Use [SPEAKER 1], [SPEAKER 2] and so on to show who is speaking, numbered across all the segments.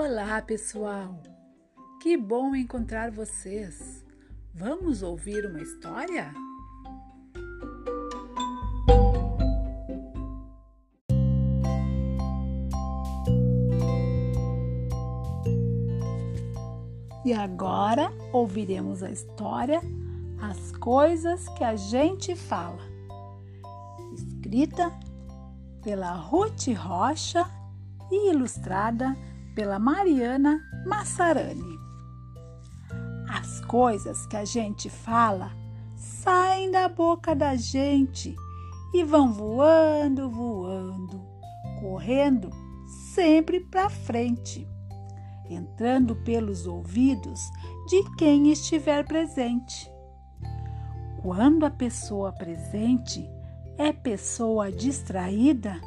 [SPEAKER 1] Olá, pessoal! Que bom encontrar vocês! Vamos ouvir uma história? E agora ouviremos a história As Coisas que a Gente Fala, escrita pela Ruth Rocha e ilustrada pela Mariana Massarani. As coisas que a gente fala saem da boca da gente e vão voando, voando, correndo sempre para frente, entrando pelos ouvidos de quem estiver presente. Quando a pessoa presente é pessoa distraída,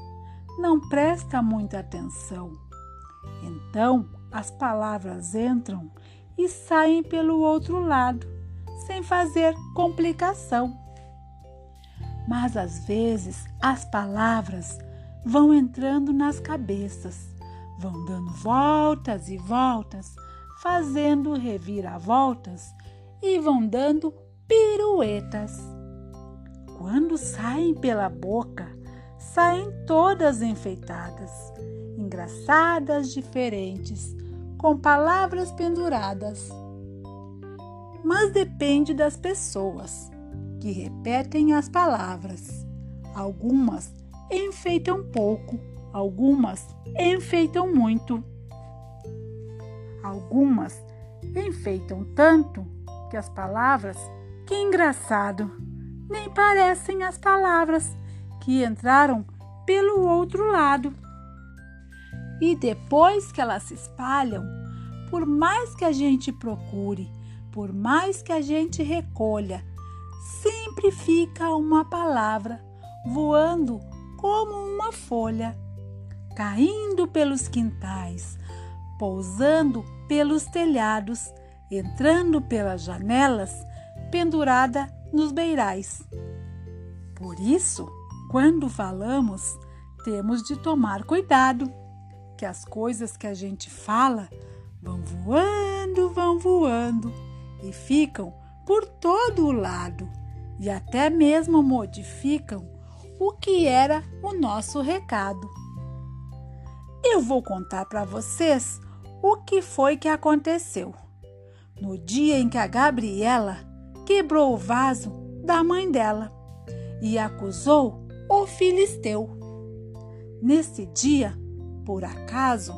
[SPEAKER 1] não presta muita atenção. Então as palavras entram e saem pelo outro lado, sem fazer complicação. Mas às vezes as palavras vão entrando nas cabeças, vão dando voltas e voltas, fazendo reviravoltas e vão dando piruetas. Quando saem pela boca, saem todas enfeitadas, engraçadas, diferentes, com palavras penduradas. Mas depende das pessoas que repetem as palavras. Algumas enfeitam pouco, algumas enfeitam muito. Algumas enfeitam tanto que as palavras, que engraçado, nem parecem as palavras que entraram pelo outro lado. E depois que elas se espalham, por mais que a gente procure, por mais que a gente recolha, sempre fica uma palavra voando como uma folha, caindo pelos quintais, pousando pelos telhados, entrando pelas janelas, pendurada nos beirais. Por isso, quando falamos, temos de tomar cuidado, que as coisas que a gente fala vão voando, vão voando e ficam por todo o lado e até mesmo modificam o que era o nosso recado. Eu vou contar para vocês o que foi que aconteceu no dia em que a Gabriela quebrou o vaso da mãe dela e acusou o filisteu. Nesse dia, por acaso,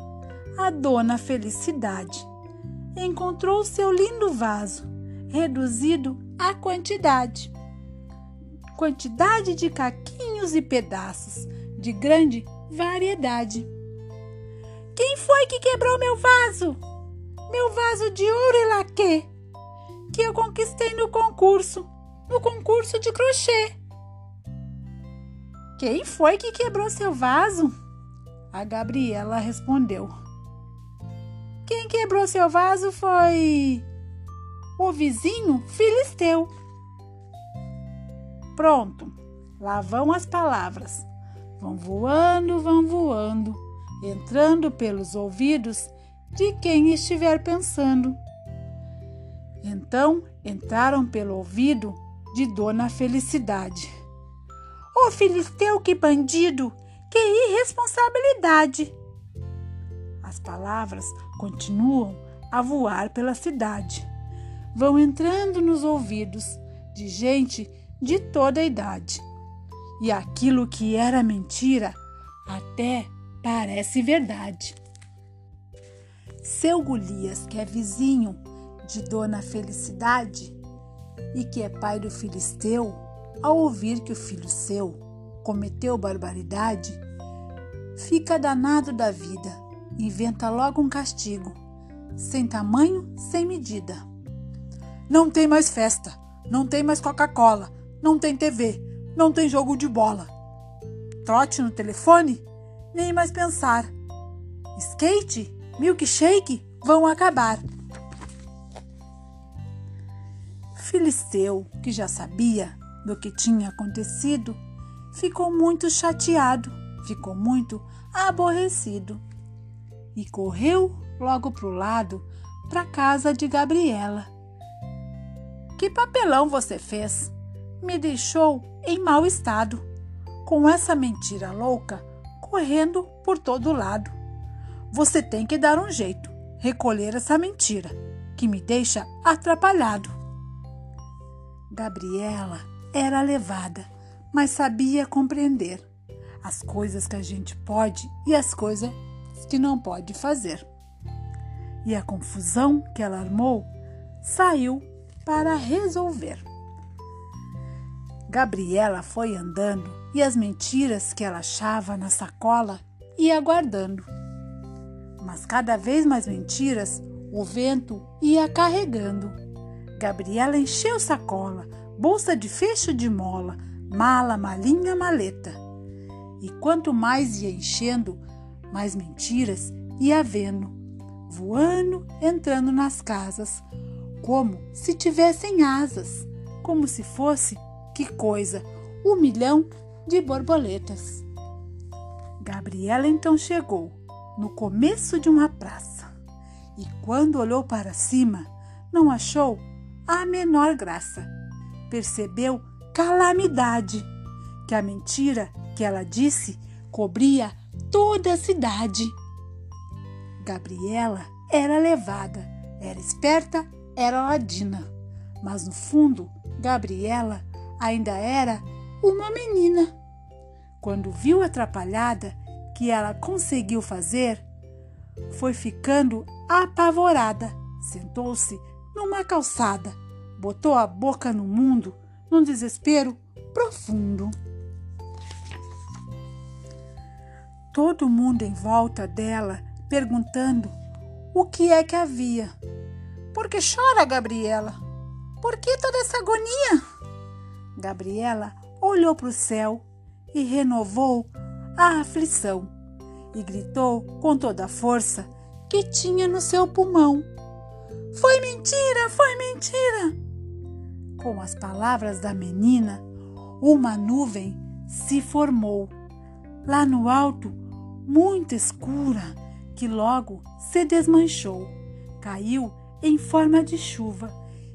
[SPEAKER 1] a dona Felicidade encontrou seu lindo vaso, reduzido à quantidade. Quantidade de caquinhos e pedaços, de grande variedade. Quem foi que quebrou meu vaso? Meu vaso de ouro e laque, que eu conquistei no concurso, no concurso de crochê. Quem foi que quebrou seu vaso? A Gabriela respondeu. Quem quebrou seu vaso foi o vizinho Filisteu. Pronto, lá vão as palavras. Vão voando, vão voando, entrando pelos ouvidos de quem estiver pensando. Então entraram pelo ouvido de Dona Felicidade. Ô oh, filisteu, que bandido! Que irresponsabilidade! As palavras continuam a voar pela cidade. Vão entrando nos ouvidos de gente de toda a idade. E aquilo que era mentira até parece verdade. Seu Golias, que é vizinho de Dona Felicidade e que é pai do Filisteu, ao ouvir que o filho seu cometeu barbaridade, fica danado da vida, inventa logo um castigo, sem tamanho, sem medida. Não tem mais festa, não tem mais Coca-Cola, não tem TV, não tem jogo de bola. Trote no telefone, nem mais pensar. Skate, milkshake? Vão acabar. Filisteu, que já sabia, do que tinha acontecido, ficou muito chateado, ficou muito aborrecido. e correu logo para o lado para casa de Gabriela. Que papelão você fez? Me deixou em mau estado, com essa mentira louca correndo por todo lado. Você tem que dar um jeito, recolher essa mentira, que me deixa atrapalhado. Gabriela era levada, mas sabia compreender as coisas que a gente pode e as coisas que não pode fazer. E a confusão que ela armou saiu para resolver. Gabriela foi andando e as mentiras que ela achava na sacola ia guardando. Mas cada vez mais mentiras o vento ia carregando. Gabriela encheu sacola, bolsa de fecho de mola, mala, malinha, maleta. E quanto mais ia enchendo, mais mentiras ia vendo, voando, entrando nas casas, como se tivessem asas, como se fosse, que coisa, um milhão de borboletas. Gabriela então chegou no começo de uma praça e, quando olhou para cima, não achou a menor graça. Percebeu calamidade, que a mentira que ela disse cobria toda a cidade. Gabriela era levada, era esperta, era ladina, mas no fundo, Gabriela ainda era uma menina. Quando viu atrapalhada que ela conseguiu fazer, foi ficando apavorada. Sentou-se numa calçada, botou a boca no mundo num desespero profundo. Todo mundo em volta dela perguntando o que é que havia. Por que chora, Gabriela? Por que toda essa agonia? Gabriela olhou para o céu e renovou a aflição e gritou com toda a força que tinha no seu pulmão: Foi mentira, foi mentira! Com as palavras da menina, uma nuvem se formou. Lá no alto, muito escura, que logo se desmanchou, caiu em forma de chuva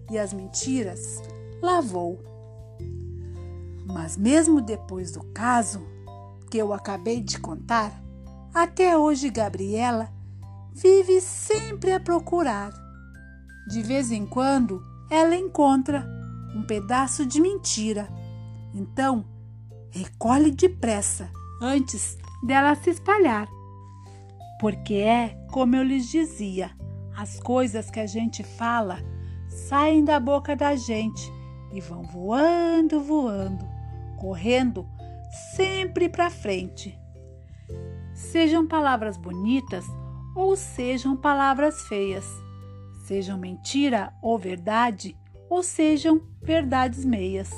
[SPEAKER 1] e as mentiras lavou. Mas mesmo depois do caso que eu acabei de contar, até hoje Gabriela vive sempre a procurar. De vez em quando ela encontra um pedaço de mentira. Então, recolhe depressa antes dela se espalhar. Porque é, como eu lhes dizia, as coisas que a gente fala saem da boca da gente e vão voando, voando, correndo sempre para frente. Sejam palavras bonitas ou sejam palavras feias, sejam mentira ou verdade, ou sejam verdades meias.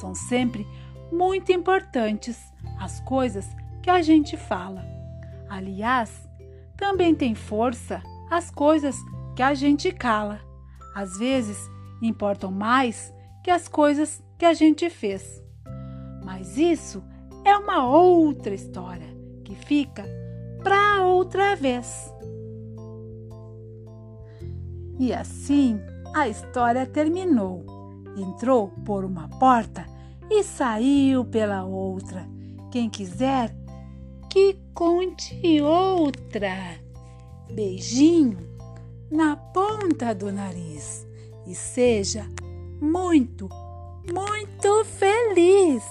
[SPEAKER 1] São sempre muito importantes as coisas que a gente fala. Aliás, também tem força as coisas que a gente cala. Às vezes importam mais que as coisas que a gente fez. Mas isso é uma outra história que fica para outra vez. E assim a história terminou. Entrou por uma porta e saiu pela outra. Quem quiser que conte outra. Beijinho na ponta do nariz e seja muito, muito feliz.